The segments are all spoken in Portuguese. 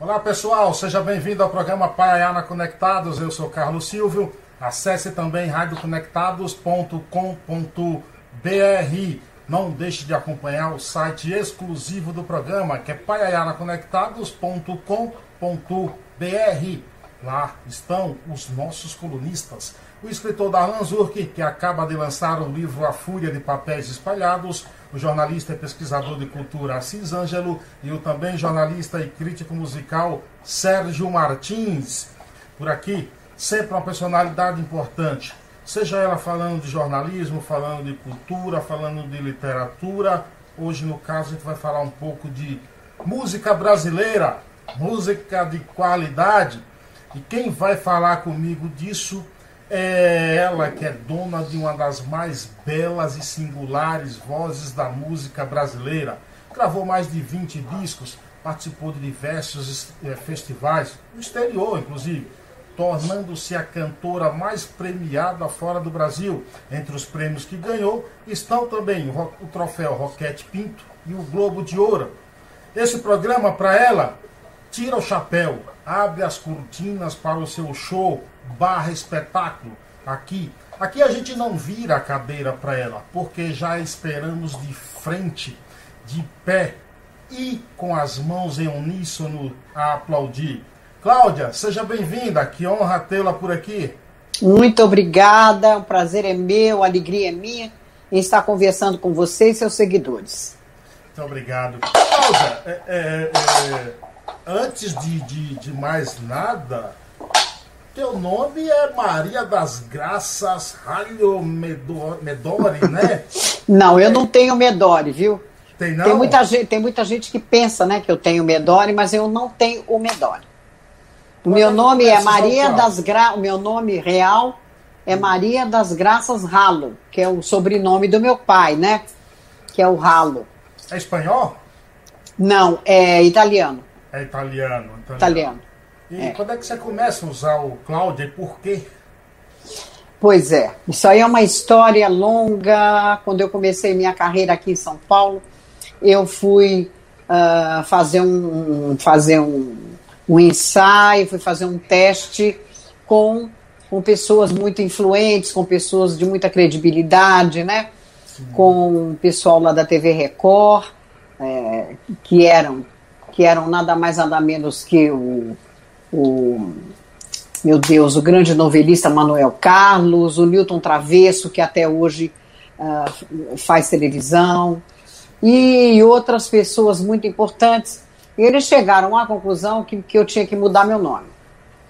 Olá pessoal, seja bem-vindo ao programa Paiana Conectados. Eu sou Carlos Silvio. Acesse também radioconectados.com.br. Não deixe de acompanhar o site exclusivo do programa, que é paianaconectados.com.br. Lá estão os nossos colunistas. O escritor Darlan Zurk, que acaba de lançar o livro A Fúria de Papéis Espalhados, o jornalista e pesquisador de cultura Assis Ângelo e o também jornalista e crítico musical Sérgio Martins. Por aqui, sempre uma personalidade importante, seja ela falando de jornalismo, falando de cultura, falando de literatura. Hoje, no caso, a gente vai falar um pouco de música brasileira, música de qualidade. E quem vai falar comigo disso é ela que é dona de uma das mais belas e singulares vozes da música brasileira. Gravou mais de 20 discos, participou de diversos é, festivais, no exterior inclusive, tornando-se a cantora mais premiada fora do Brasil. Entre os prêmios que ganhou estão também o troféu Roquete Pinto e o Globo de Ouro. Esse programa, para ela, tira o chapéu, abre as cortinas para o seu show barra espetáculo aqui. Aqui a gente não vira a cadeira para ela, porque já esperamos de frente, de pé e com as mãos em uníssono a aplaudir. Cláudia, seja bem-vinda, que honra tê-la por aqui. Muito obrigada, o prazer é meu, a alegria é minha em estar conversando com você e seus seguidores. Muito obrigado. Cláudia, é, é, é, antes de, de, de mais nada, teu nome é Maria das Graças Ralho Medori, né? não, eu não tenho Medori, viu? Tem, não? Tem, muita gente, tem muita gente que pensa né, que eu tenho Medori, mas eu não tenho o Medori. O meu nome é Maria das Graças. O meu nome real é Maria das Graças Ralo, que é o sobrenome do meu pai, né? Que é o Ralo. É espanhol? Não, é italiano. É italiano. Italiano. italiano. E é. quando é que você começa a usar o Cláudio e por quê? Pois é, isso aí é uma história longa. Quando eu comecei minha carreira aqui em São Paulo, eu fui uh, fazer, um, fazer um, um ensaio, fui fazer um teste com, com pessoas muito influentes, com pessoas de muita credibilidade, né? Sim. Com o pessoal lá da TV Record, é, que eram que eram nada mais nada menos que o o meu Deus, o grande novelista Manuel Carlos, o Newton Travesso, que até hoje uh, faz televisão, e outras pessoas muito importantes. E eles chegaram à conclusão que, que eu tinha que mudar meu nome.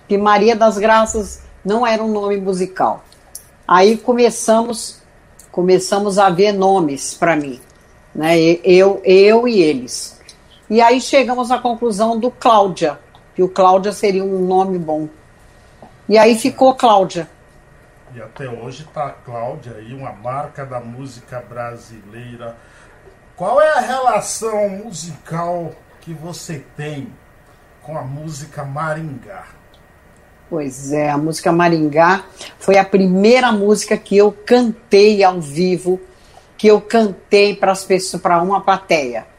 Que Maria das Graças não era um nome musical. Aí começamos começamos a ver nomes para mim, né? Eu, eu e eles. E aí chegamos à conclusão do Cláudia, que o Cláudia seria um nome bom. E aí ficou Cláudia. E até hoje está Cláudia aí, uma marca da música brasileira. Qual é a relação musical que você tem com a música Maringá? Pois é, a música Maringá foi a primeira música que eu cantei ao vivo, que eu cantei para as pessoas, para uma plateia.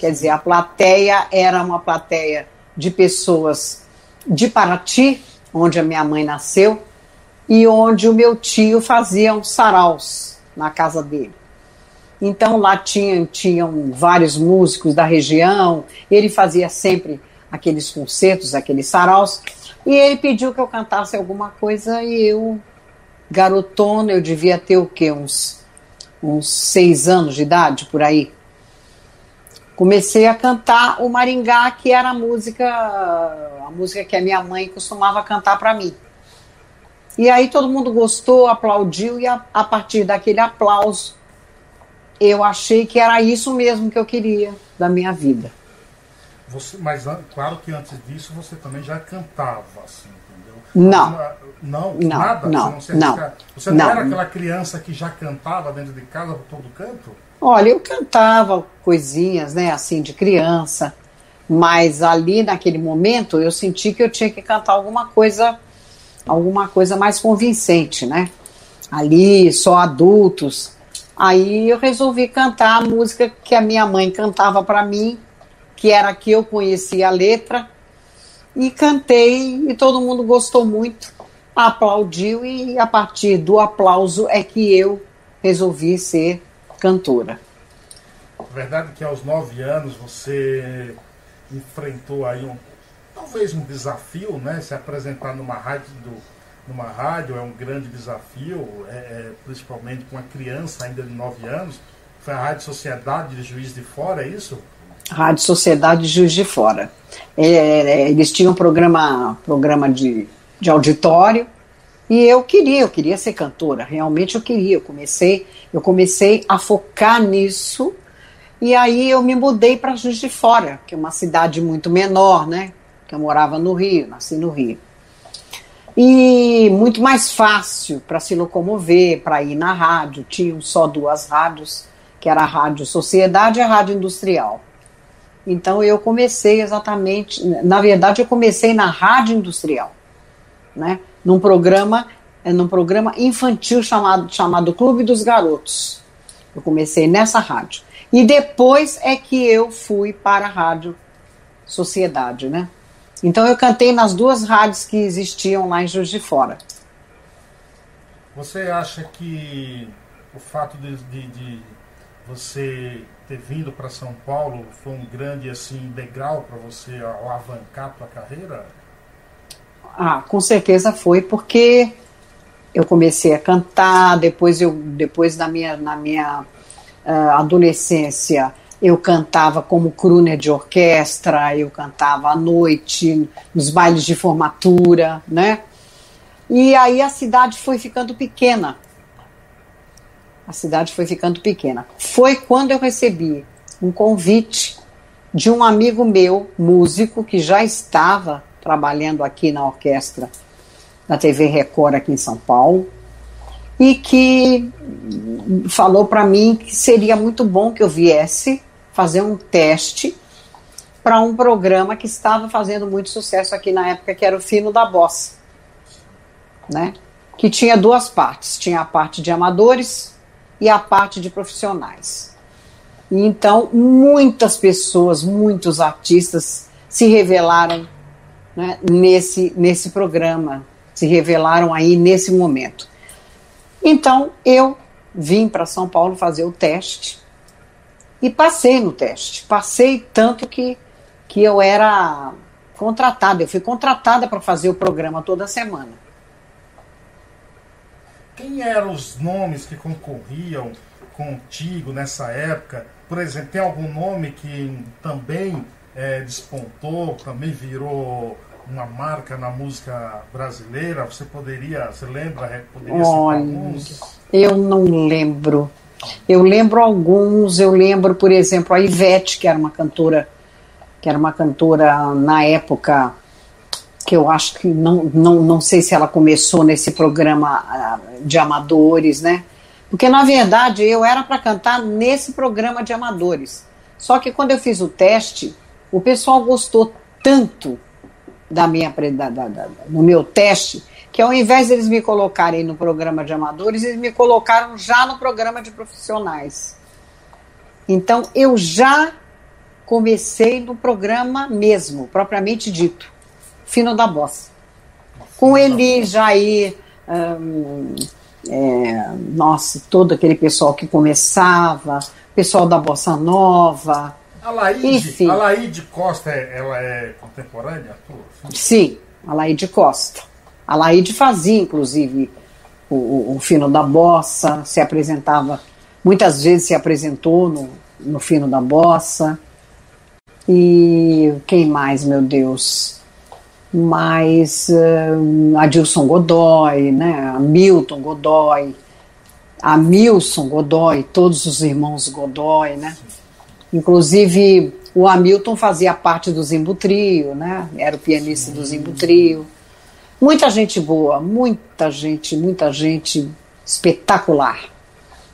Quer dizer, a plateia era uma plateia de pessoas de Paraty, onde a minha mãe nasceu, e onde o meu tio fazia uns saraus na casa dele. Então lá tinham, tinham vários músicos da região, ele fazia sempre aqueles concertos, aqueles saraus, e ele pediu que eu cantasse alguma coisa e eu, garotona, eu devia ter o quê? Uns, uns seis anos de idade, por aí comecei a cantar o Maringá, que era a música, a música que a minha mãe costumava cantar para mim. E aí todo mundo gostou, aplaudiu e a, a, partir daquele aplauso eu achei que era isso mesmo que eu queria da minha vida. Você, mas claro que antes disso você também já cantava, assim, entendeu? Não. Não, não nada? Não, você não, não, você não, não era aquela criança que já cantava dentro de casa por todo canto? Olha, eu cantava coisinhas, né, assim, de criança, mas ali naquele momento eu senti que eu tinha que cantar alguma coisa, alguma coisa mais convincente, né? Ali, só adultos. Aí eu resolvi cantar a música que a minha mãe cantava para mim, que era que eu conhecia a letra, e cantei e todo mundo gostou muito, aplaudiu e a partir do aplauso é que eu resolvi ser cantora. Verdade que aos nove anos você enfrentou aí um talvez um desafio, né? Se apresentar numa rádio numa rádio é um grande desafio, é, é, principalmente com uma criança ainda de nove anos. Foi a Rádio Sociedade de Juiz de Fora, é isso? Rádio Sociedade de Juiz de Fora. É, é, eles tinham um programa, programa de, de auditório e eu queria, eu queria ser cantora, realmente eu queria. Eu comecei, eu comecei a focar nisso e aí eu me mudei para Juiz de Fora, que é uma cidade muito menor, né? Que eu morava no Rio, nasci no Rio. E muito mais fácil para se locomover, para ir na rádio. Tinham só duas rádios, que era a Rádio Sociedade e a Rádio Industrial. Então eu comecei exatamente, na verdade eu comecei na rádio industrial, né? Num programa, é, num programa infantil chamado chamado Clube dos Garotos. Eu comecei nessa rádio. E depois é que eu fui para a rádio Sociedade, né? Então eu cantei nas duas rádios que existiam lá em Juiz de Fora. Você acha que o fato de, de, de você ter vindo para São Paulo foi um grande assim degrau para você alavancar a tua carreira? Ah, com certeza foi porque eu comecei a cantar, depois eu depois da minha na minha uh, adolescência eu cantava como crooner de orquestra, eu cantava à noite, nos bailes de formatura, né? E aí a cidade foi ficando pequena a cidade foi ficando pequena. Foi quando eu recebi um convite de um amigo meu, músico, que já estava trabalhando aqui na orquestra da TV Record aqui em São Paulo, e que falou para mim que seria muito bom que eu viesse fazer um teste para um programa que estava fazendo muito sucesso aqui na época, que era o Fino da Bossa, né? Que tinha duas partes, tinha a parte de amadores e a parte de profissionais. E então, muitas pessoas, muitos artistas se revelaram né, nesse, nesse programa, se revelaram aí nesse momento. Então, eu vim para São Paulo fazer o teste e passei no teste. Passei tanto que, que eu era contratada, eu fui contratada para fazer o programa toda semana. Quem eram os nomes que concorriam contigo nessa época? Por exemplo, tem algum nome que também é, despontou, também virou uma marca na música brasileira? Você poderia, você lembra? Poderia Olha? Eu não lembro. Eu lembro alguns, eu lembro, por exemplo, a Ivete, que era uma cantora, que era uma cantora na época que eu acho que não, não, não sei se ela começou nesse programa uh, de amadores, né? Porque na verdade eu era para cantar nesse programa de amadores. Só que quando eu fiz o teste, o pessoal gostou tanto da minha da, da, da, no meu teste que ao invés de eles me colocarem no programa de amadores, eles me colocaram já no programa de profissionais. Então eu já comecei no programa mesmo, propriamente dito. Fino da Bossa. Com ele, Jair, hum, é, nossa, todo aquele pessoal que começava, pessoal da Bossa Nova. A Laide, a Laide Costa, ela é contemporânea? Sim, a Laide Costa. A Laide fazia, inclusive, o, o, o, Fino da Bossa, se apresentava, muitas vezes se apresentou no, no Fino da Bossa. E quem mais, meu Deus? mas uh, Adilson Godoy, né, Milton Godoy, Hamilton Godoy, todos os irmãos Godoy, né? Inclusive o Hamilton fazia parte do Zimbo Trio, né? Era o pianista do Zimbo Trio. Muita gente boa, muita gente, muita gente espetacular.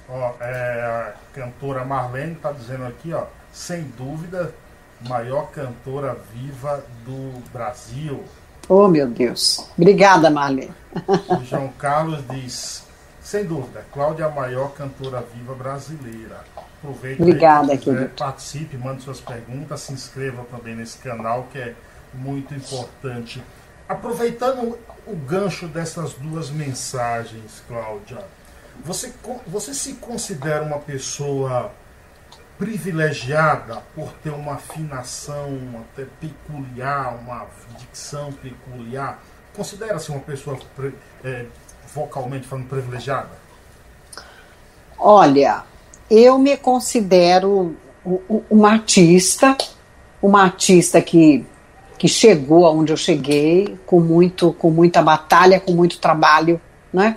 Ó, é, a cantora Marlene está dizendo aqui, ó, sem dúvida, maior cantora viva do Brasil. Oh, meu Deus. Obrigada, Marlene. O João Carlos diz, sem dúvida, Cláudia é a maior cantora viva brasileira. Aproveite Obrigada, aí, quiser, participe, mande suas perguntas, se inscreva também nesse canal que é muito importante. Aproveitando o gancho dessas duas mensagens, Cláudia, você, você se considera uma pessoa privilegiada por ter uma afinação até peculiar, uma dicção peculiar? Considera-se uma pessoa é, vocalmente falando privilegiada? Olha, eu me considero uma artista, uma artista que, que chegou aonde eu cheguei com muito com muita batalha, com muito trabalho, né?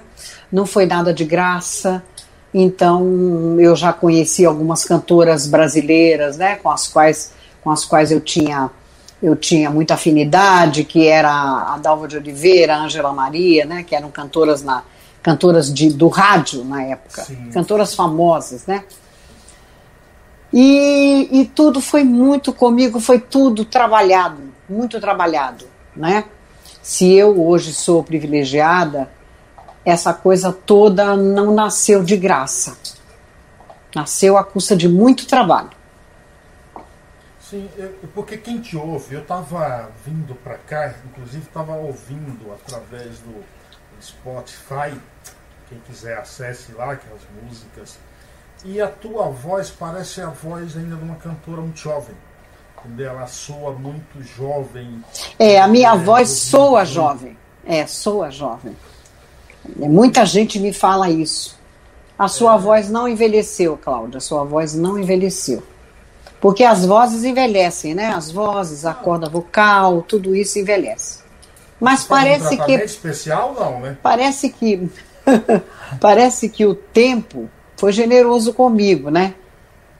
Não foi nada de graça. Então eu já conheci algumas cantoras brasileiras, né, com as quais com as quais eu tinha eu tinha muita afinidade, que era a Dalva de Oliveira, a Ângela Maria, né, que eram cantoras na cantoras de, do rádio na época, Sim. cantoras famosas, né? E, e tudo foi muito comigo, foi tudo trabalhado, muito trabalhado, né? Se eu hoje sou privilegiada, essa coisa toda não nasceu de graça. Nasceu à custa de muito trabalho. Sim, porque quem te ouve, eu estava vindo para cá, inclusive estava ouvindo através do Spotify, quem quiser acesse lá, que é as músicas. E a tua voz parece a voz ainda de uma cantora muito jovem. Entendeu? Ela soa muito jovem. É, a minha é, voz soa jovem. É, soa jovem. Muita gente me fala isso. A sua é. voz não envelheceu, Cláudia. A sua voz não envelheceu. Porque as vozes envelhecem, né? As vozes, a corda vocal, tudo isso envelhece. Mas Você parece um que. especial, não, né? Parece que. parece que o tempo foi generoso comigo, né?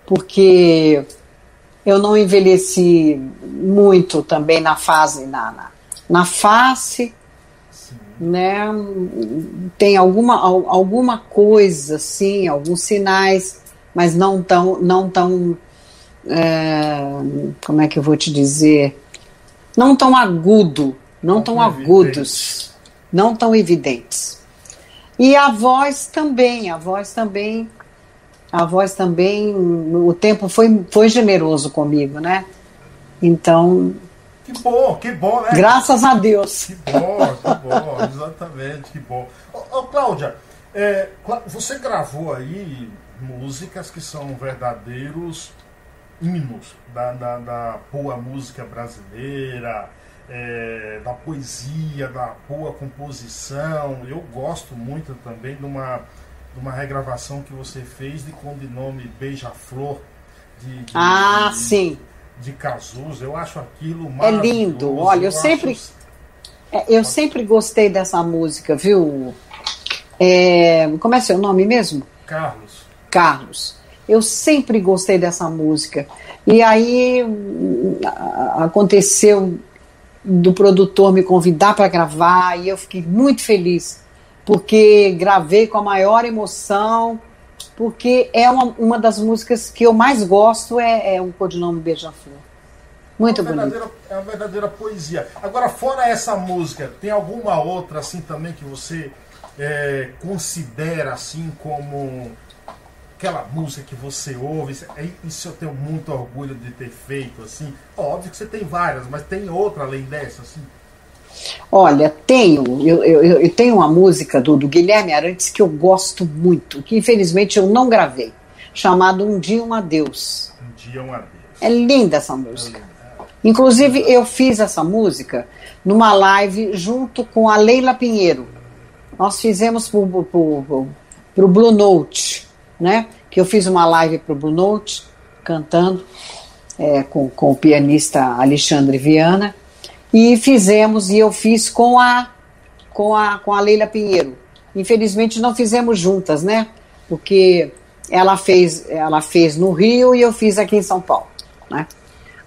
Porque eu não envelheci muito também na fase, na, na, na face, Sim. né? Tem alguma, alguma coisa, assim, alguns sinais, mas não tão, não tão é, como é que eu vou te dizer, não tão agudo, não tão agudos, não tão evidentes. E a voz também, a voz também, a voz também, o tempo foi, foi generoso comigo, né? Então. Que bom, que bom, né? Graças a Deus. Que bom, que bom, exatamente, que bom. Ô, ô Cláudia, é, você gravou aí músicas que são verdadeiros hinos da, da, da boa música brasileira, é, da poesia, da boa composição. Eu gosto muito também de uma, de uma regravação que você fez de nome Beija-Flor. De, de, ah, de, sim. De Cazuza. Eu acho aquilo maravilhoso. É lindo. Olha, eu, eu sempre. Acho... É, eu sempre gostei dessa música, viu? É, como é seu nome mesmo? Carlos. Carlos. Eu sempre gostei dessa música. E aí aconteceu do produtor me convidar para gravar e eu fiquei muito feliz, porque gravei com a maior emoção, porque é uma, uma das músicas que eu mais gosto, é, é um codinome Beija-Flor. Muito é bonito. É uma verdadeira poesia. Agora, fora essa música, tem alguma outra assim também que você é, considera assim como aquela música que você ouve, é, isso eu tenho muito orgulho de ter feito, assim. Óbvio que você tem várias, mas tem outra além dessa, assim. Olha, tenho. Eu, eu, eu tenho uma música do, do, Guilherme Arantes que eu gosto muito, que infelizmente eu não gravei, chamado Um Dia Um Adeus. Um Dia Um Adeus. É linda essa música. Inclusive, eu fiz essa música numa live junto com a Leila Pinheiro. Nós fizemos para o Blue Note né? Que eu fiz uma live para o Blue Note, cantando é, com, com o pianista Alexandre Viana, e fizemos, e eu fiz com a, com a, com a Leila Pinheiro. Infelizmente não fizemos juntas, né? Porque ela fez, ela fez no Rio e eu fiz aqui em São Paulo, né?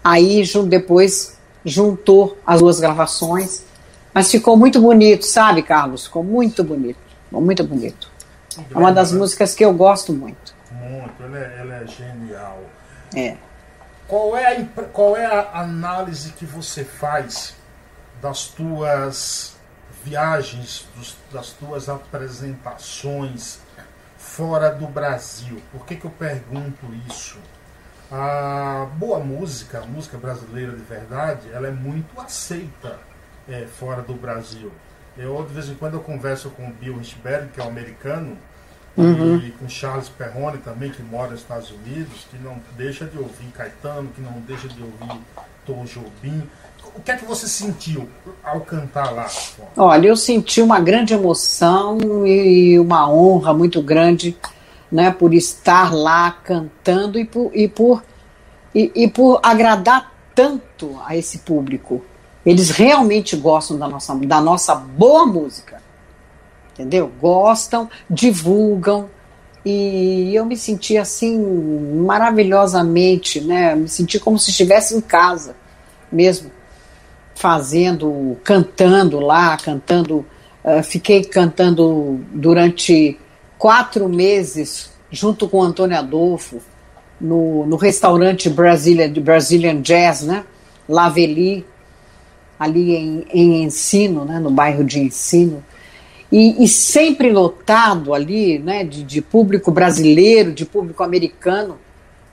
Aí depois juntou as duas gravações, mas ficou muito bonito, sabe, Carlos? Ficou muito bonito, ficou muito bonito. É uma das músicas que eu gosto muito. Muito, ela é, ela é genial. É. Qual é, a, qual é a análise que você faz das tuas viagens, dos, das tuas apresentações fora do Brasil? Por que, que eu pergunto isso? A boa música, a música brasileira de verdade, ela é muito aceita é, fora do Brasil. Eu, de vez em quando, eu converso com o Bill Richberg, que é um americano, uhum. e com Charles Perrone também, que mora nos Estados Unidos, que não deixa de ouvir Caetano, que não deixa de ouvir Tom Jobim. O que é que você sentiu ao cantar lá? Olha, eu senti uma grande emoção e uma honra muito grande né, por estar lá cantando e por, e por, e, e por agradar tanto a esse público. Eles realmente gostam da nossa, da nossa boa música. Entendeu? Gostam, divulgam. E eu me senti assim maravilhosamente, né? Me senti como se estivesse em casa mesmo, fazendo, cantando lá, cantando. Uh, fiquei cantando durante quatro meses junto com o Antônio Adolfo no, no restaurante Brazilian, Brazilian Jazz, né? Laveli, ali em, em Ensino, né? no bairro de Ensino. E, e sempre lotado ali, né? De, de público brasileiro, de público americano,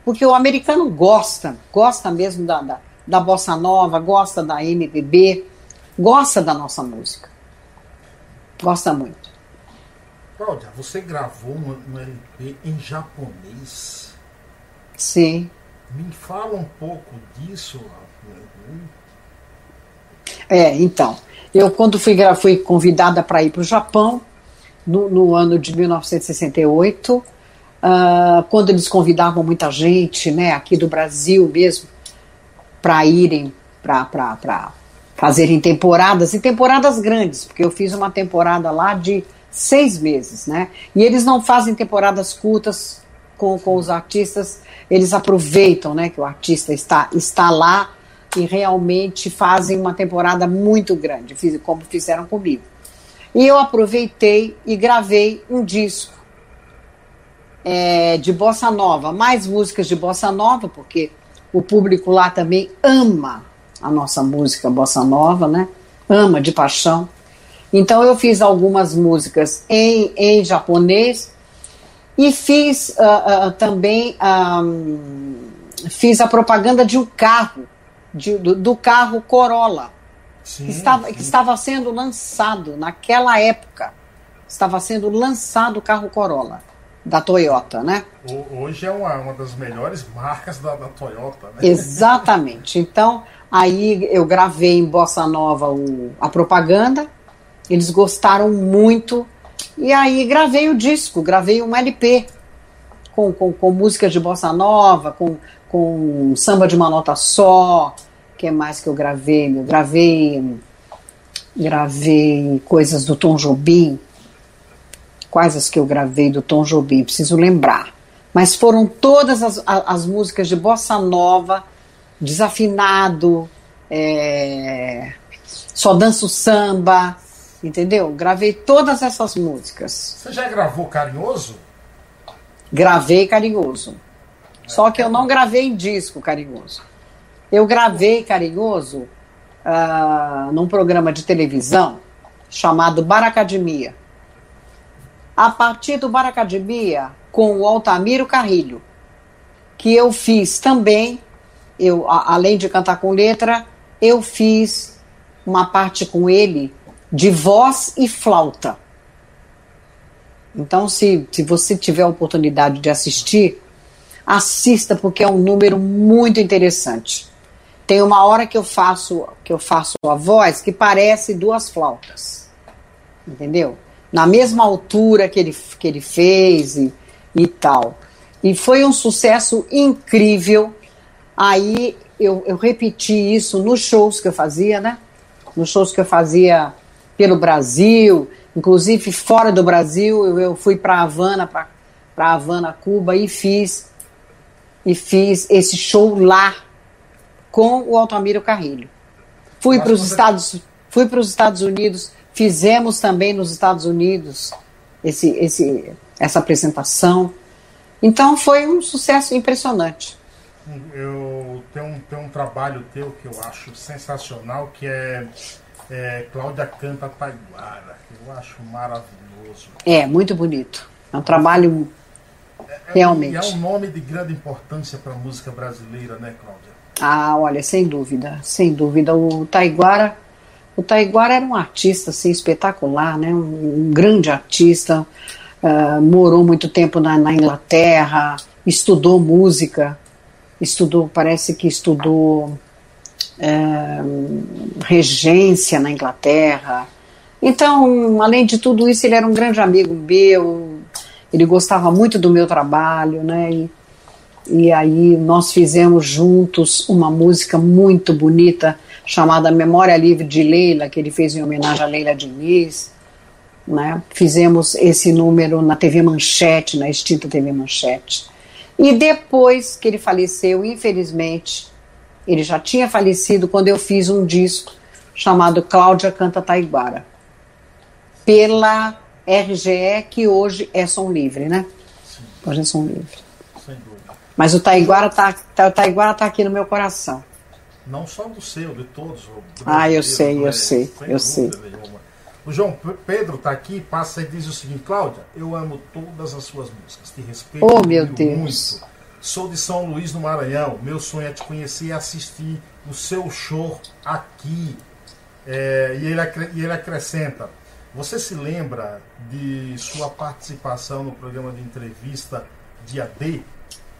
porque o americano gosta, gosta mesmo da, da, da bossa nova, gosta da MPB, gosta da nossa música. Gosta muito. Cláudia, você gravou um, um LP em japonês? Sim. Me fala um pouco disso. É, então, eu quando fui, fui convidada para ir para o Japão, no, no, ano de 1968, uh, ah, quando eles convidavam muita gente, né, aqui do Brasil mesmo, para irem para fazerem temporadas, e temporadas grandes, porque eu fiz uma temporada lá de seis meses, né? E eles não fazem temporadas curtas com, com os artistas, eles aproveitam, né, que o artista está, está lá e realmente fazem uma temporada muito grande, como fizeram comigo. E eu aproveitei e gravei um disco é, de bossa nova, mais músicas de bossa nova, porque o público lá também ama a nossa música bossa nova, né? Ama de paixão. Então eu fiz algumas músicas em, em japonês e fiz uh, uh, também um, fiz a propaganda de um carro, de, do, do, carro Corolla, sim, que, estava, sim. que estava sendo lançado naquela época. Estava sendo lançado o carro Corolla da Toyota, né? Hoje é uma, uma das melhores marcas da, da Toyota, né? Exatamente. Então, aí eu gravei em Bossa Nova o, a propaganda eles gostaram muito. E aí gravei o disco, gravei um LP com, com, com músicas de bossa nova, com, com samba de uma nota só. O que mais que eu gravei? Eu gravei, gravei coisas do Tom Jobim. Quais as que eu gravei do Tom Jobim? Preciso lembrar. Mas foram todas as, as músicas de bossa nova, desafinado, é, só danço samba, Entendeu? Gravei todas essas músicas. Você já gravou Carinhoso? Gravei Carinhoso. Só que eu não gravei em disco Carinhoso. Eu gravei Carinhoso uh, num programa de televisão chamado Baracademia. A partir do Baracademia, com o Altamiro Carrilho, que eu fiz também, eu, a, além de cantar com letra, eu fiz uma parte com ele de voz e flauta. Então, se, se você tiver a oportunidade de assistir, assista porque é um número muito interessante. Tem uma hora que eu faço que eu faço a voz que parece duas flautas, entendeu? Na mesma altura que ele, que ele fez e, e tal. E foi um sucesso incrível. Aí eu, eu repeti isso nos shows que eu fazia, né? Nos shows que eu fazia pelo Brasil, inclusive fora do Brasil, eu, eu fui para Havana, para Havana, Cuba e fiz e fiz esse show lá com o Altamiro Carrilho. Fui para os Estados, fui para os Estados Unidos, fizemos também nos Estados Unidos esse, esse, essa apresentação. Então foi um sucesso impressionante. Eu tenho um, tenho um trabalho teu que eu acho sensacional, que é é, Cláudia Canta Taiguara, que eu acho maravilhoso. É, muito bonito. É um trabalho realmente. E é um nome de grande importância para a música brasileira, né, Cláudia? Ah, olha, sem dúvida, sem dúvida. O Taiguara, o Taiguara era um artista assim, espetacular, né? um, um grande artista, uh, morou muito tempo na, na, Inglaterra, estudou música, estudou, parece que estudou uh, regência na Inglaterra. Então, além de tudo isso, ele era um grande amigo meu, ele gostava muito do meu trabalho, né? E, e aí nós fizemos juntos uma música muito bonita chamada Memória Livre de Leila, que ele fez em homenagem a Leila Diniz. Né? Fizemos esse número na TV Manchete, na extinta TV Manchete. E depois que ele faleceu, infelizmente, ele já tinha falecido quando eu fiz um disco chamado Cláudia Canta Taiguara, pela RGE, que hoje é som livre, né? Sim. Hoje é som livre. Mas o Taiguara tá, tá, o Taiguara tá aqui no meu coração. Não só do seu, de todos. Ah, eu sei, eu é, sei, eu sei. Nenhuma. O João Pedro está aqui, passa e diz o seguinte, Cláudia, eu amo todas as suas músicas, te respeito oh, meu Deus. muito. Sou de São Luís, no Maranhão. Meu sonho é te conhecer e assistir o seu show aqui. É, e, ele, e ele acrescenta: Você se lembra de sua participação no programa de entrevista Dia D?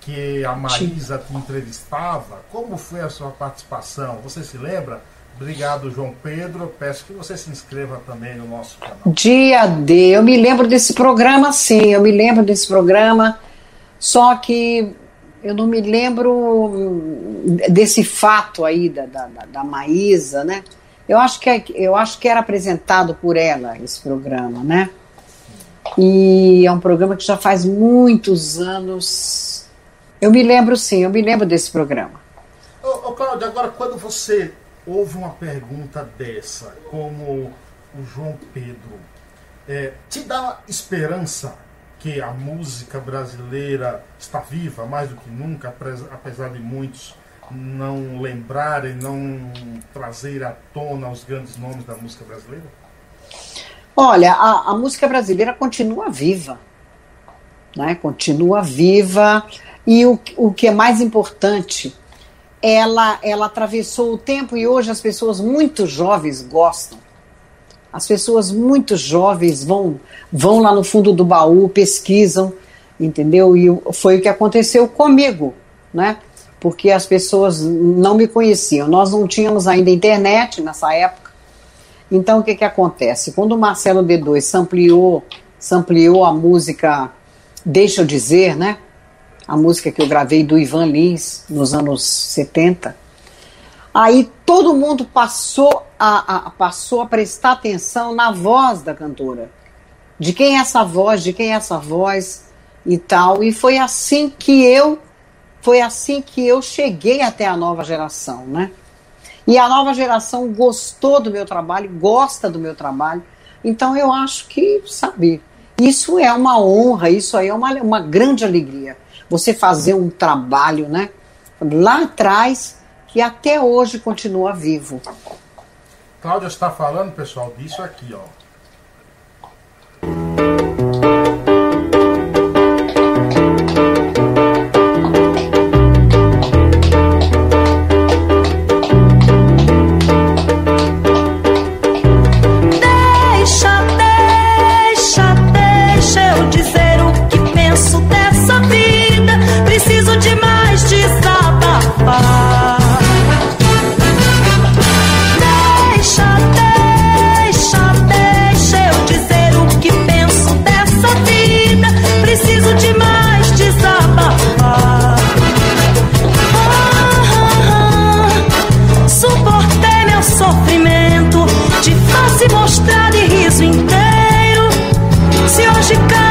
que a Maísa te entrevistava. Como foi a sua participação? Você se lembra? Obrigado, João Pedro. Peço que você se inscreva também no nosso canal. Dia D. Eu me lembro desse programa, sim. Eu me lembro desse programa. Só que eu não me lembro desse fato aí da, da, da Maísa, né? Eu acho, que, é, eu acho que era apresentado por ela esse programa, né? E é um programa que já faz muitos anos eu me lembro sim, eu me lembro desse programa. Ô, ô Cláudio, agora quando você ouve uma pergunta dessa, como o João Pedro, é, te dá esperança que a música brasileira está viva mais do que nunca, apesar de muitos não lembrarem, não trazer à tona os grandes nomes da música brasileira? Olha, a, a música brasileira continua viva, né? Continua viva. E o, o que é mais importante, ela, ela atravessou o tempo e hoje as pessoas muito jovens gostam. As pessoas muito jovens vão, vão lá no fundo do baú, pesquisam, entendeu? E foi o que aconteceu comigo, né? Porque as pessoas não me conheciam. Nós não tínhamos ainda internet nessa época. Então o que, que acontece? Quando o Marcelo D2 sampleou, sampleou a música Deixa eu dizer, né? a música que eu gravei do Ivan Lins nos anos 70. Aí todo mundo passou a, a, passou a prestar atenção na voz da cantora. De quem é essa voz, de quem é essa voz e tal. E foi assim que eu foi assim que eu cheguei até a nova geração, né? E a nova geração gostou do meu trabalho, gosta do meu trabalho. Então eu acho que, sabe, isso é uma honra, isso aí é uma, uma grande alegria você fazer um trabalho, né? Lá atrás, que até hoje continua vivo. Cláudia está falando, pessoal, disso aqui, ó. movimento, de face mostrada e riso inteiro. Se hoje cai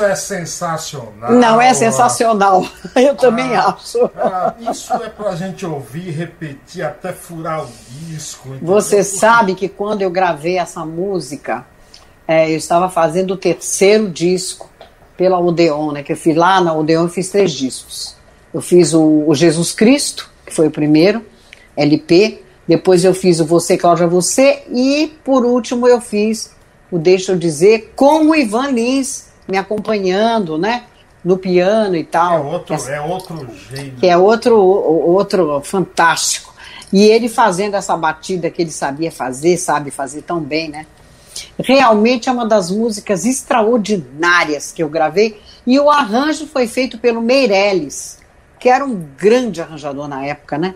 isso é sensacional. Não, é sensacional. Eu também ah, acho. Ah, isso é pra gente ouvir, repetir, até furar o disco. Entendeu? Você sabe que quando eu gravei essa música, é, eu estava fazendo o terceiro disco pela Odeon, né? Que eu fiz lá na Odeon, eu fiz três discos. Eu fiz o, o Jesus Cristo, que foi o primeiro, LP. Depois eu fiz o Você, Cláudia, Você. E, por último, eu fiz o Deixa Eu Dizer com o Ivan Lins me acompanhando, né? No piano e tal. É outro, é, é outro jeito. Que é outro, outro fantástico. E ele fazendo essa batida que ele sabia fazer, sabe fazer tão bem, né? Realmente é uma das músicas extraordinárias que eu gravei. E o arranjo foi feito pelo Meirelles, que era um grande arranjador na época, né?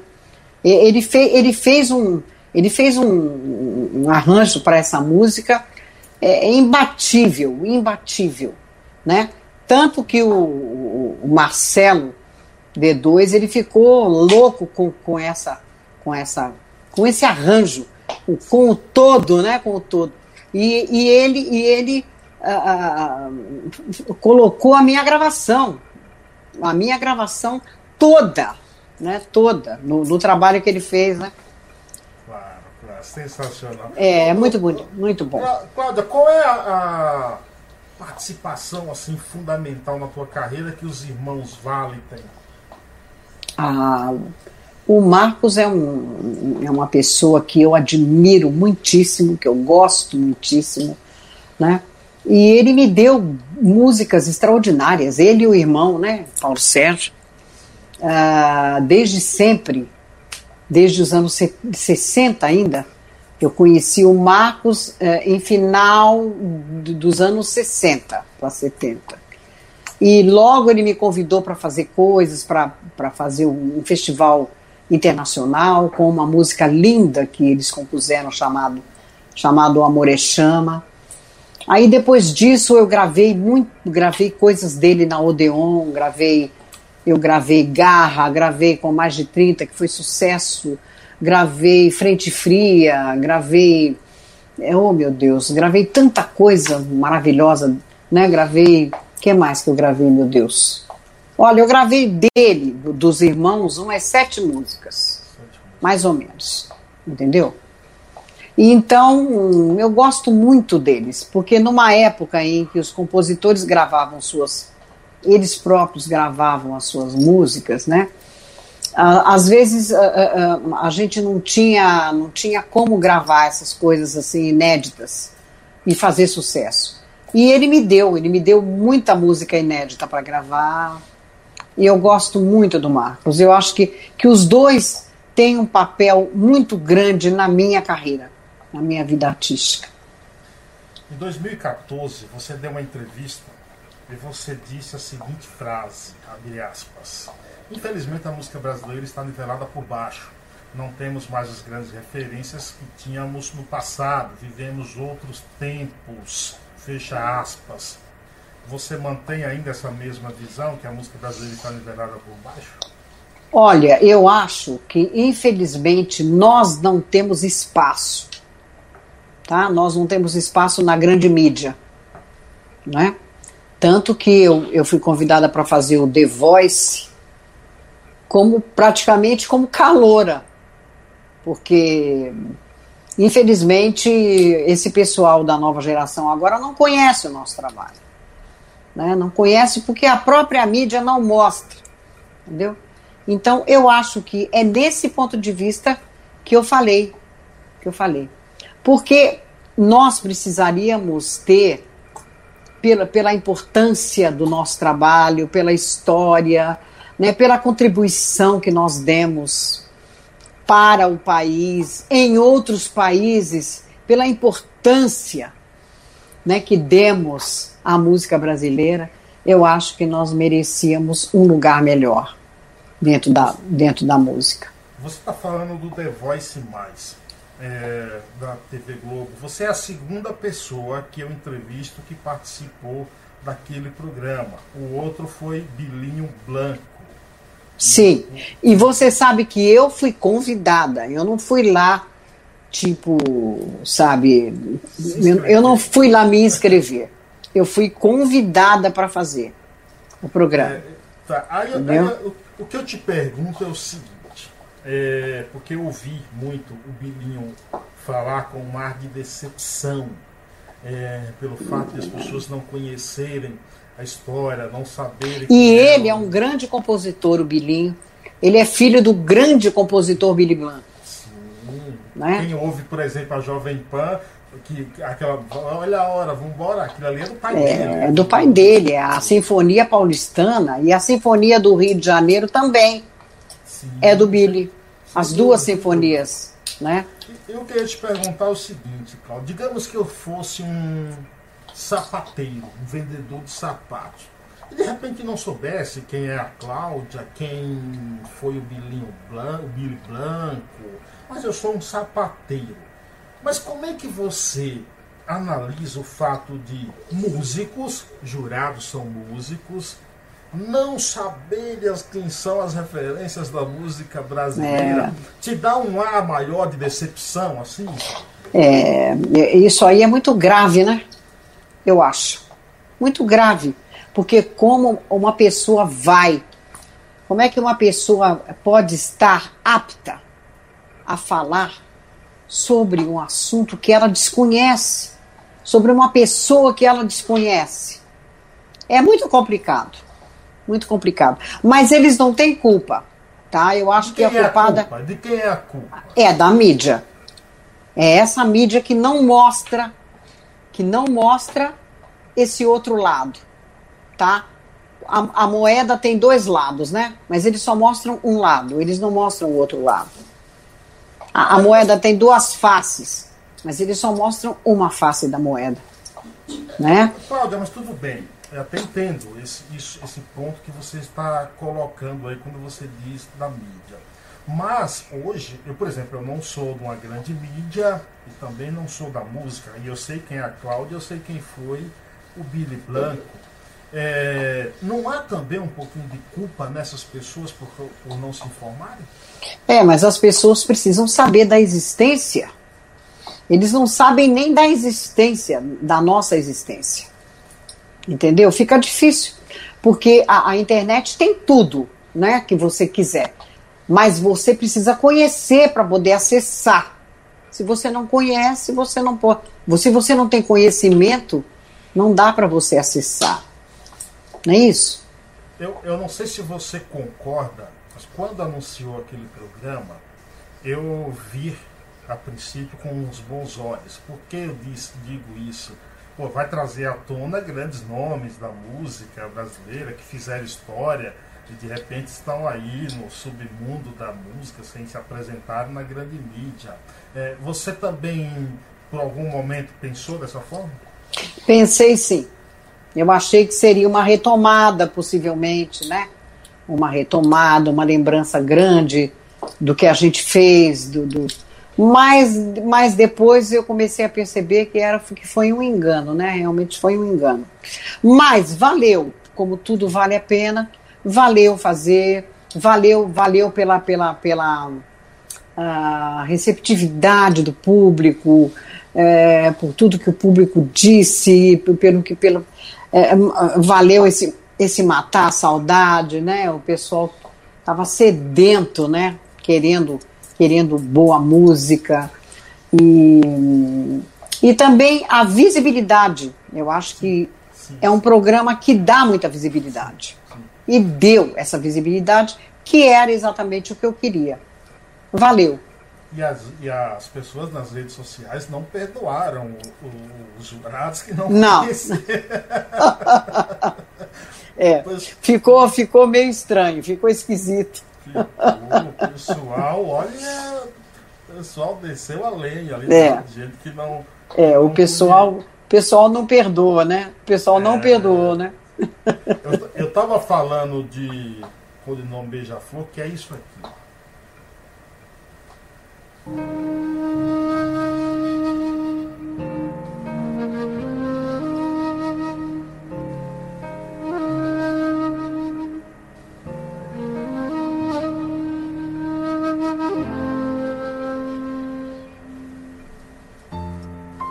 Ele, fe, ele fez um, ele fez um, um arranjo para essa música é, imbatível, imbatível, né? Tanto que o, o, Marcelo D2 ele ficou louco com, com essa com essa com esse arranjo, com o todo, né? Com o todo. E, e ele e ele ah, ah, colocou a minha gravação, a minha gravação toda, né? Toda no, no trabalho que ele fez, né? sensacional. É, é muito bonito, muito bom. Cláudia, qual é a, a, participação assim fundamental na tua carreira que os irmãos Vale têm? Ah, o Marcos é, um, é uma pessoa que eu admiro muitíssimo, que eu gosto muitíssimo, né? E ele me deu músicas extraordinárias, ele e o irmão, né, Paulo Sérgio, ah, desde sempre, desde os anos 60 ainda, eu conheci o Marcos eh, em final dos anos 60 para 70. E logo ele me convidou para fazer coisas, para fazer um festival internacional com uma música linda que eles compuseram chamado, chamado Amor é Chama. Aí depois disso eu gravei muito, gravei coisas dele na Odeon, gravei, eu gravei Garra, gravei com mais de 30, que foi sucesso gravei Frente Fria, gravei. Oh meu Deus, gravei tanta coisa maravilhosa, né? Gravei. O que mais que eu gravei, meu Deus? Olha, eu gravei dele, dos irmãos, umas sete músicas. Mais ou menos. Entendeu? E então, eu gosto muito deles, porque numa época em que os compositores gravavam suas. Eles próprios gravavam as suas músicas, né? Às vezes a, a, a, gente não tinha, não tinha como gravar essas coisas assim inéditas e fazer sucesso. E ele me deu, ele me deu muita música inédita para gravar. E eu gosto muito do Marcos. Eu acho que, que os dois têm um papel muito grande na minha carreira, na minha vida artística. Em 2014, você deu uma entrevista e você disse a seguinte frase, abre aspas. Infelizmente a música brasileira está nivelada por baixo. Não temos mais as grandes referências que tínhamos no passado. Vivemos outros tempos. Fecha aspas. Você mantém ainda essa mesma visão que a música brasileira está nivelada por baixo? Olha, eu acho que infelizmente nós não temos espaço, tá? Nós não temos espaço na grande mídia, né? Tanto que eu, eu fui convidada para fazer o The Voice como praticamente como caloura, porque infelizmente esse pessoal da nova geração agora não conhece o nosso trabalho, né? Não conhece porque a própria mídia não mostra, entendeu? Então eu acho que é desse ponto de vista que eu falei, que eu falei, porque nós precisaríamos ter pela, pela importância do nosso trabalho, pela história, né, pela contribuição que nós demos para o país, em outros países, pela importância né, que demos à música brasileira, eu acho que nós merecíamos um lugar melhor dentro da, dentro da música. Você está falando do The Voice Mais, é, da TV Globo. Você é a segunda pessoa que eu entrevisto que participou daquele programa. O outro foi Bilinho Blanco. Sim. E você sabe que eu fui convidada, eu não fui lá, tipo, sabe, eu, eu não fui lá me inscrever. Eu fui convidada para fazer o programa. É, tá. aí, aí, o, o, que eu te pergunto é o seguinte, é, porque eu ouvi muito o Bilinho falar com um ar de decepção é, pelo fato de as pessoas não conhecerem a história, não saberem. E ele é um grande compositor, o Bilinho. Ele é filho do grande compositor Billy Blanc. Sim. Né? Quem ouve, por exemplo, a Jovem Pan, que aquela. Olha a hora, vamos embora, aquilo ali é do pai é, dele. É do pai dele, é a Sinfonia Paulistana e a Sinfonia do Rio de Janeiro também. Sim. É do Billy. As duas sinfonias, né? Eu queria te perguntar o seguinte, Claudio. Digamos que eu fosse um sapateiro, um vendedor de sapatos. E de repente não soubesse quem é a Cláudia, quem foi o, Bilinho Blanco, o Billy Blanco, mas eu sou um sapateiro. Mas como é que você analisa o fato de músicos, jurados são músicos, não saberem quem são as referências da música brasileira? É. Te dá um ar maior de decepção, assim? É, isso aí é muito grave, né? Eu acho. Muito grave. Porque como uma pessoa vai, como é que uma pessoa pode estar apta a falar sobre um assunto que ela desconhece, sobre uma pessoa que ela desconhece? É muito complicado muito complicado. Mas eles não têm culpa, tá? Eu acho que a culpada. É a culpa? De quem é a culpa? É da mídia. É essa mídia que não mostra, que não mostra esse outro lado, tá? A, a, moeda tem dois lados, né? Mas eles só mostram um lado, eles não mostram o outro lado. A, a moeda tem duas faces, mas eles só mostram uma face da moeda, né? Cláudia, mas tudo bem. Eu até entendo esse, isso, esse ponto que você está colocando aí quando você diz da mídia. Mas hoje, eu, por exemplo, eu não sou de uma grande mídia e também não sou da música. E eu sei quem é a Cláudia, eu sei quem foi o Billy Blanco. É, não há também um pouquinho de culpa nessas pessoas por, por não se informarem? É, mas as pessoas precisam saber da existência. Eles não sabem nem da existência, da nossa existência. Entendeu? Fica difícil, porque a, a internet tem tudo, né, que você quiser. Mas você precisa conhecer para poder acessar. Se você não conhece, você não pode. Se você não tem conhecimento, não dá para você acessar. Não é isso? Eu, eu não sei se você concorda, mas quando anunciou aquele programa, eu vi a princípio com uns bons olhos. Por que eu disse, digo isso? pô, vai trazer à tona grandes nomes da música brasileira que fizeram história e de repente estão aí no submundo da música sem se apresentar na grande mídia. É, você também, por algum momento, pensou dessa forma? Pensei sim. Eu achei que seria uma retomada, possivelmente, né? Uma retomada, uma lembrança grande do que a gente fez, do, do mas, mas depois eu comecei a perceber que era que foi um engano, né? Realmente foi um engano. Mas valeu, como tudo vale a pena, valeu fazer, valeu, valeu pela, pela, pela uh, receptividade do público, é, por tudo que o público disse, pelo que pelo é, valeu esse, esse matar a saudade, né? O pessoal estava sedento, né? Querendo querendo boa música e, e também a visibilidade. Eu acho que é um programa que dá muita visibilidade. E deu essa visibilidade, que era exatamente o que eu queria. Valeu. E as, e as pessoas nas redes sociais não perdoaram os jurados que não Não. é, ficou, ficou meio estranho, ficou esquisito. O pessoal, olha, o pessoal desceu a lenha ali, é. gente que não. É, não o pessoal, podia. pessoal não perdoa, né? O pessoal é, não perdoou, né? Eu, eu tava falando de codinome Beija-Flor, que é isso aqui.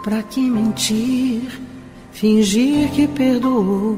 Pra que mentir fingir que perdoou,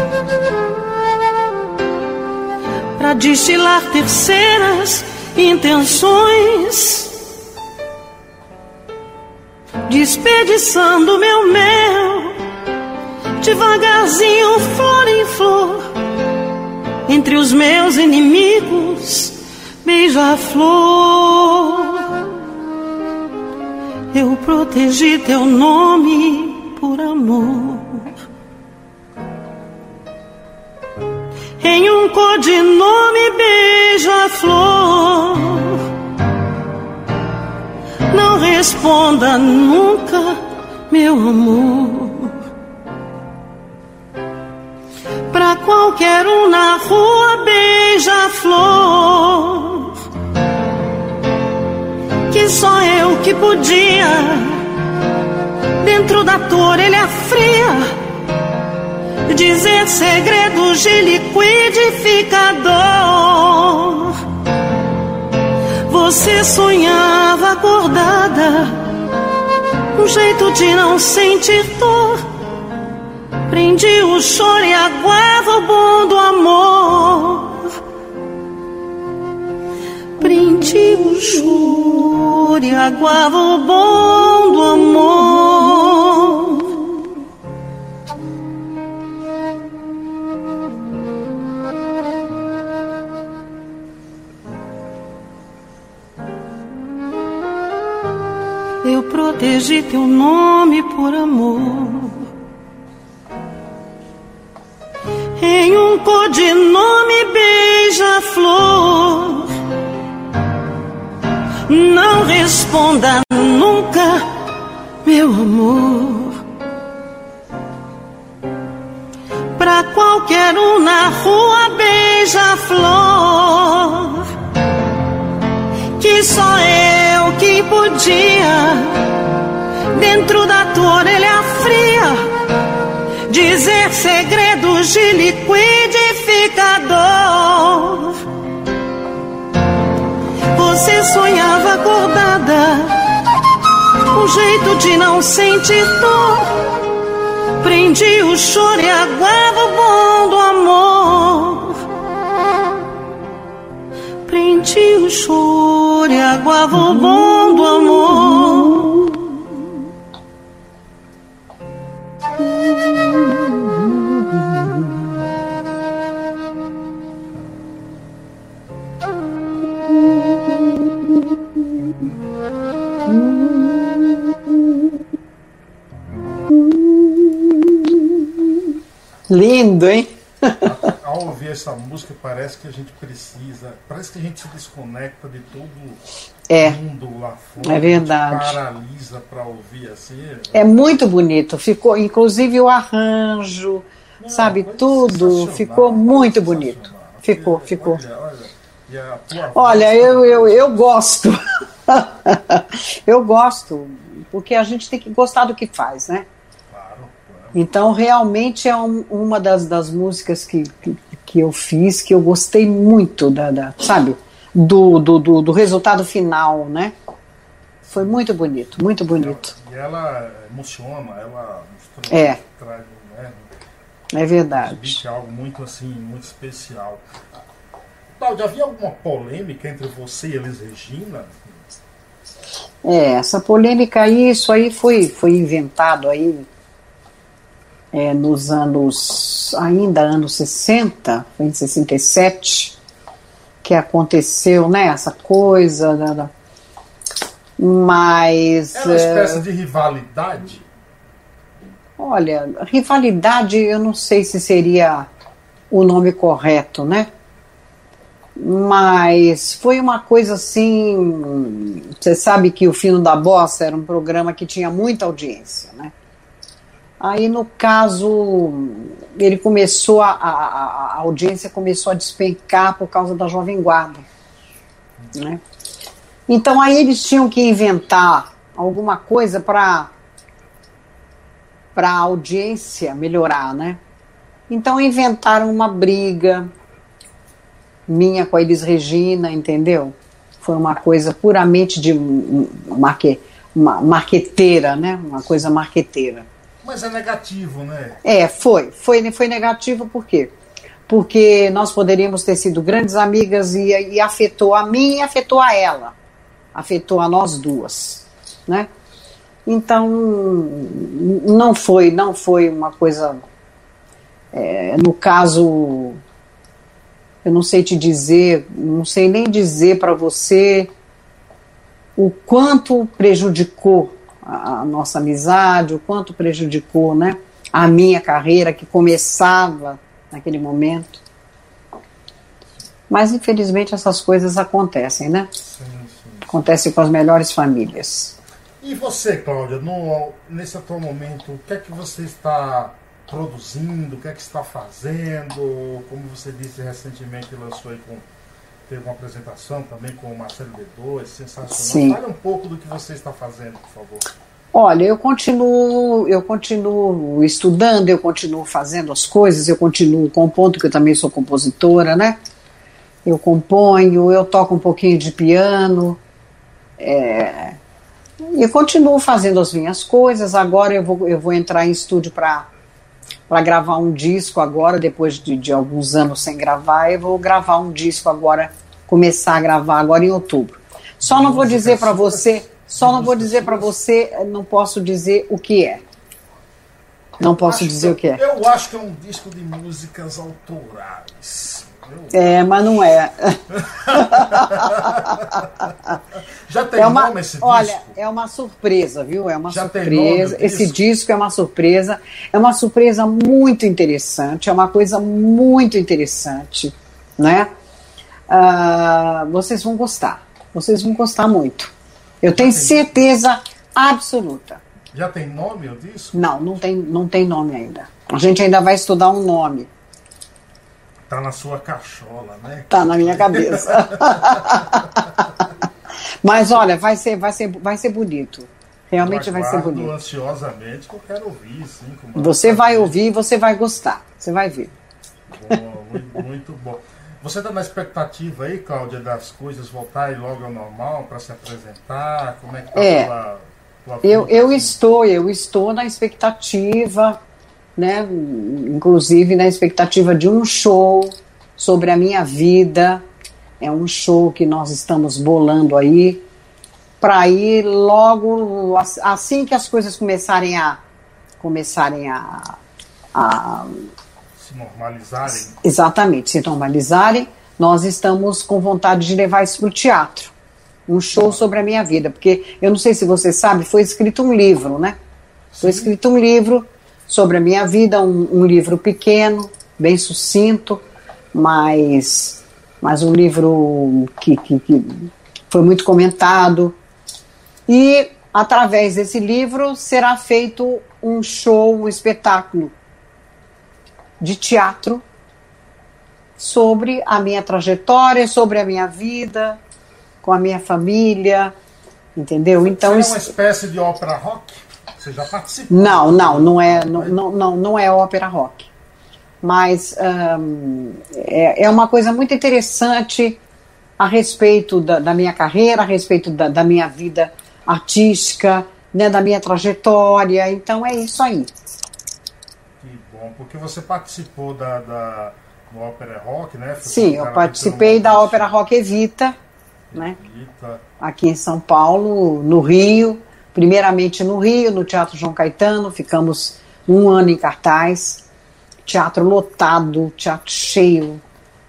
Pra destilar terceiras intenções desperdiçando meu mel, devagarzinho, flor em flor, entre os meus inimigos, beija-flor. Eu protegi teu nome por amor. Em um codinome beija-flor não responda nunca, meu amor. Pra qualquer um na rua beija-flor. Que só eu que podia, dentro da tua orelha fria, dizer segredos de liquidificador você sonhava acordada, um jeito de não sentir dor. Prendi o choro e aguava o bom do amor. Prendi o choro e aguava o bom do amor. Protegi teu nome por amor. Em um codinome beija-flor. Não responda nunca, meu amor. Pra qualquer um na rua beija-flor. Que só eu que podia, dentro da tua orelha fria, dizer segredos de liquidificador. Você sonhava acordada, um jeito de não sentir dor. Prendi o choro e aguava o bom do amor. Prendi o choro e aguava o bom do amor. Lindo, hein? Ao ouvir essa música, parece que a gente precisa. Parece que a gente se desconecta de todo É. mundo lá fora. É verdade. Paralisa para ouvir assim. É muito bonito. Ficou, inclusive o arranjo, Não, sabe, tudo ficou muito bonito. Ficou, ficou. Olha, olha, Olha, voz eu, eu, eu gosto. eu gosto, porque a gente tem que gostar do que faz, né? Então, realmente é um- uma das, das músicas que, que, que eu fiz, que eu gostei muito, da, da- sabe? Do, do, do, do resultado final, né? Foi muito bonito, muito bonito. E ela emociona, ela É. traz, né, É verdade. é algo muito assim, muito especial. Cláudia, havia alguma polêmica entre você e Elis Regina? É, essa polêmica aí, isso aí foi, foi inventado aí é, nos anos, ainda anos 60, foi em 67, que aconteceu, né, essa coisa, da, da- mas, Era uma é, espécie de rivalidade? olha, rivalidade, eu não sei se seria o nome correto, né, mas foi uma coisa assim. Você sabe que o Fino da Bossa era um programa que tinha muita audiência, né? Aí, no caso, ele começou, a, a, a audiência começou a despencar por causa da Jovem Guarda. Né? Então, aí eles tinham que inventar alguma coisa para para a audiência melhorar, né? Então inventaram uma briga minha com a Elis Regina, entendeu? Foi uma coisa puramente de marque, marqueteira, né? Uma coisa marqueteira. Mas é negativo, né? É, foi. Foi, foi negativo por quê? Porque nós poderíamos ter sido grandes amigas e, e afetou a mim e afetou a ela. Afetou a nós duas, né? Então, não foi, não foi uma coisa. É, no caso, eu não sei te dizer, não sei nem dizer para você o quanto prejudicou a, a, nossa amizade, o quanto prejudicou, né, a minha carreira que começava naquele momento. Mas infelizmente essas coisas acontecem, né? Sim, sim. Acontecem com as melhores famílias. E você, Cláudia, no, nesse atual momento, o que é que você está produzindo, o que é que está fazendo? Como você disse recentemente, lançou aí com teve uma apresentação também com o Marcelo D2, sensacional. Sim. Fale um pouco do que você está fazendo, por favor. Olha, eu continuo, eu continuo estudando, eu continuo fazendo as coisas, eu continuo compondo, porque eu também sou compositora, né? Eu componho, eu toco um pouquinho de piano, é, e continuo fazendo as minhas coisas. Agora eu vou, eu vou entrar em estúdio para gravar um disco agora, depois de, de alguns anos sem gravar. Eu vou gravar um disco agora, começar a gravar agora em outubro. Só não vou dizer para você, só não vou dizer para você, não posso dizer o que é. Não posso dizer que, o que é. Eu acho que é um disco de músicas autorais. É, mas não é. Já tem é uma, nome esse disco? Olha, é uma surpresa, viu? É uma Já surpresa. Esse disco? disco é uma surpresa. É uma surpresa muito interessante. É uma coisa muito interessante, né? Uh, vocês vão gostar. Vocês vão gostar muito. Eu Já tenho certeza absoluta. Já tem nome o disco? Não, não tem, não tem nome ainda. A gente ainda vai estudar um nome. Tá na sua cachola, né? Tá na minha cabeça. Mas olha, vai ser, vai ser, vai ser bonito. Realmente vai ser bonito. ansiosamente que eu quero ouvir, sim. Você vai ouvir e você vai gostar. Você vai ver. Boa, muito, muito bom. Você está na expectativa aí, Cláudia, das coisas voltarem logo ao normal para se apresentar? Como é que está é, tua, tua eu, eu estou, eu estou na expectativa né? Inclusive na expectativa de um show sobre a minha vida. É um show que nós estamos bolando aí para ir logo assim que as coisas começarem a começarem a, a se normalizarem. Exatamente, se normalizarem, nós estamos com vontade de levar isso para o teatro. Um show sobre a minha vida, porque eu não sei se você sabe, foi escrito um livro, né? Foi escrito um livro sobre a minha vida, um, um livro pequeno, bem sucinto, mas, mas um livro que, que, que foi muito comentado. E através desse livro será feito um show, um espetáculo de teatro sobre a minha trajetória, sobre a minha vida, com a minha família, entendeu? Então é uma espécie de ópera rock. Você já participou? Não, não, não é, não, não, não, não é ópera rock. Mas é, é uma coisa muito interessante a respeito da, da minha carreira, a respeito da, da minha vida artística, né, da minha trajetória. Então é isso aí. Que bom, porque você participou da, da do Ópera Rock, né? Foi Sim, eu participei da Ópera Rock Evita, né? Evita. Aqui em São Paulo, no Rio primeiramente no Rio, no Teatro João Caetano, ficamos um ano em cartaz, teatro lotado, teatro cheio,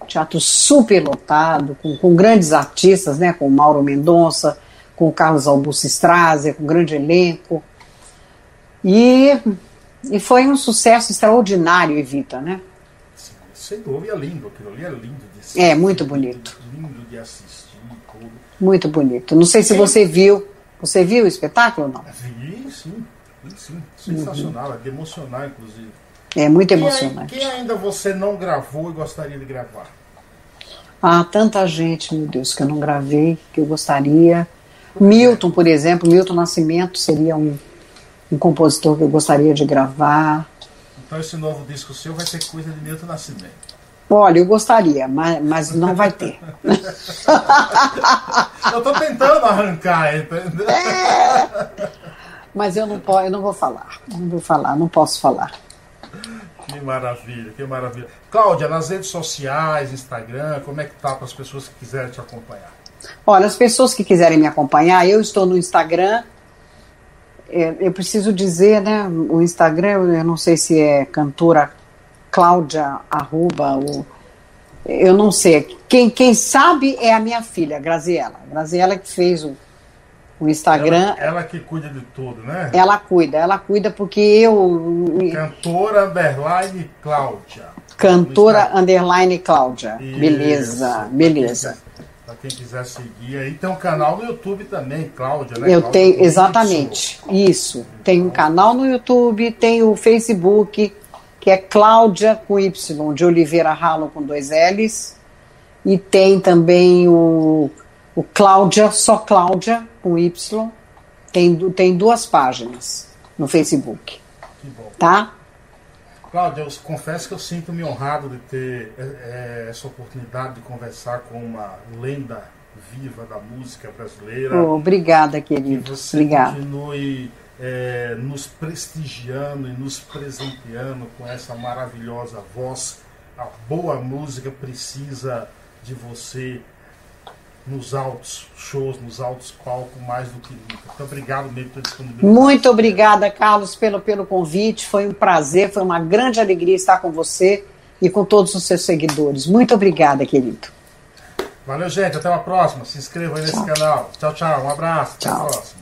teatro super lotado, com, com grandes artistas, né, com Mauro Mendonça, com Carlos Augusto Strazer, com grande elenco. E, e foi um sucesso extraordinário, Evita, né? Sim, sem dúvida, é lindo, aquilo ali é lindo de assistir. É, muito bonito. Lindo de assistir. Muito bonito. Não sei se você viu você viu o espetáculo ou não? Vi, sim. Vi, sim. Sensacional, uhum. é de emocionar, inclusive. É muito emocionante. Quem, quem ainda você não gravou e gostaria de gravar? Ah, tanta gente, meu Deus, que eu não gravei, que eu gostaria. Milton, por exemplo, Milton Nascimento seria um, um compositor que eu gostaria de gravar. Então esse novo disco seu vai ter coisa de Milton Nascimento. Olha, eu gostaria, mas, mas não vai ter. eu estou tentando arrancar, entendeu? É, mas eu não, posso, eu não vou falar. Não vou falar, não posso falar. Que maravilha, que maravilha. Cláudia, nas redes sociais, Instagram, como é que tá para as pessoas que quiserem te acompanhar? Olha, as pessoas que quiserem me acompanhar, eu estou no Instagram. É, eu preciso dizer, né? O Instagram, eu não sei se é cantora Cláudia arroba, o, eu não sei. Quem, quem sabe é a minha filha, Graziela. Graziela que fez o, o Instagram. Ela, ela, que cuida de tudo, né? Ela cuida, ela cuida porque eu. Cantora underline Cláudia. Cantora underline Cláudia. Isso. Beleza, beleza. Para quem quiser seguir aí, tem um canal no YouTube também, Cláudia, né? Eu Cláudia tenho, exatamente, isso. Tem um canal no YouTube, tem o Facebook, que é Cláudia com Y, de Oliveira Ralo com dois L's. E tem também o, o Cláudia, só Cláudia com Y. Tem, tem duas páginas no Facebook. Que bom. Tá? Cláudia, eu confesso que eu sinto-me honrado de ter é, essa oportunidade de conversar com uma lenda viva da música brasileira. Oh, obrigada, querido. Que você obrigada. continue é, nos prestigiando e nos presenteando com essa maravilhosa voz. A boa música precisa de você nos altos shows, nos altos palcos, mais do que nunca. Muito obrigado mesmo por disponibilidade. Muito obrigada, Carlos, pelo, pelo convite. Foi um prazer, foi uma grande alegria estar com você e com todos os seus seguidores. Muito obrigada, querido. Valeu, gente. Até uma próxima. Se inscreva aí nesse canal. Tchau, tchau. Um abraço. Tchau. Até a próxima.